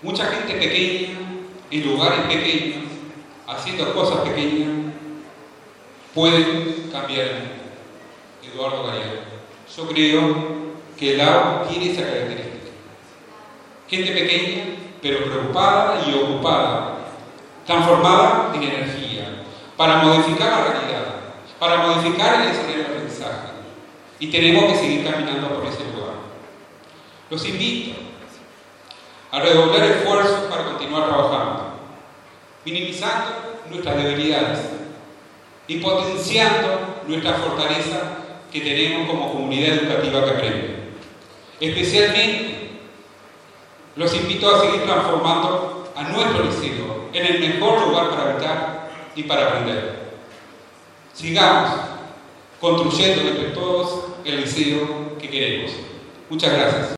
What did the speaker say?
Mucha gente pequeña, en lugares pequeños, haciendo cosas pequeñas, pueden cambiar el mundo. Eduardo Galeano. Yo creo que el agua tiene esa característica. Gente pequeña, pero preocupada y ocupada, transformada en energía, para modificar la realidad, para modificar el escenario de aprendizaje. Y tenemos que seguir caminando por ese lugar. Los invito a redoblar esfuerzos para continuar trabajando, minimizando nuestras debilidades y potenciando nuestra fortaleza que tenemos como comunidad educativa que aprende. Especialmente, los invito a seguir transformando a nuestro liceo en el mejor lugar para habitar y para aprender. Sigamos construyendo entre todos el liceo que queremos. Muchas gracias.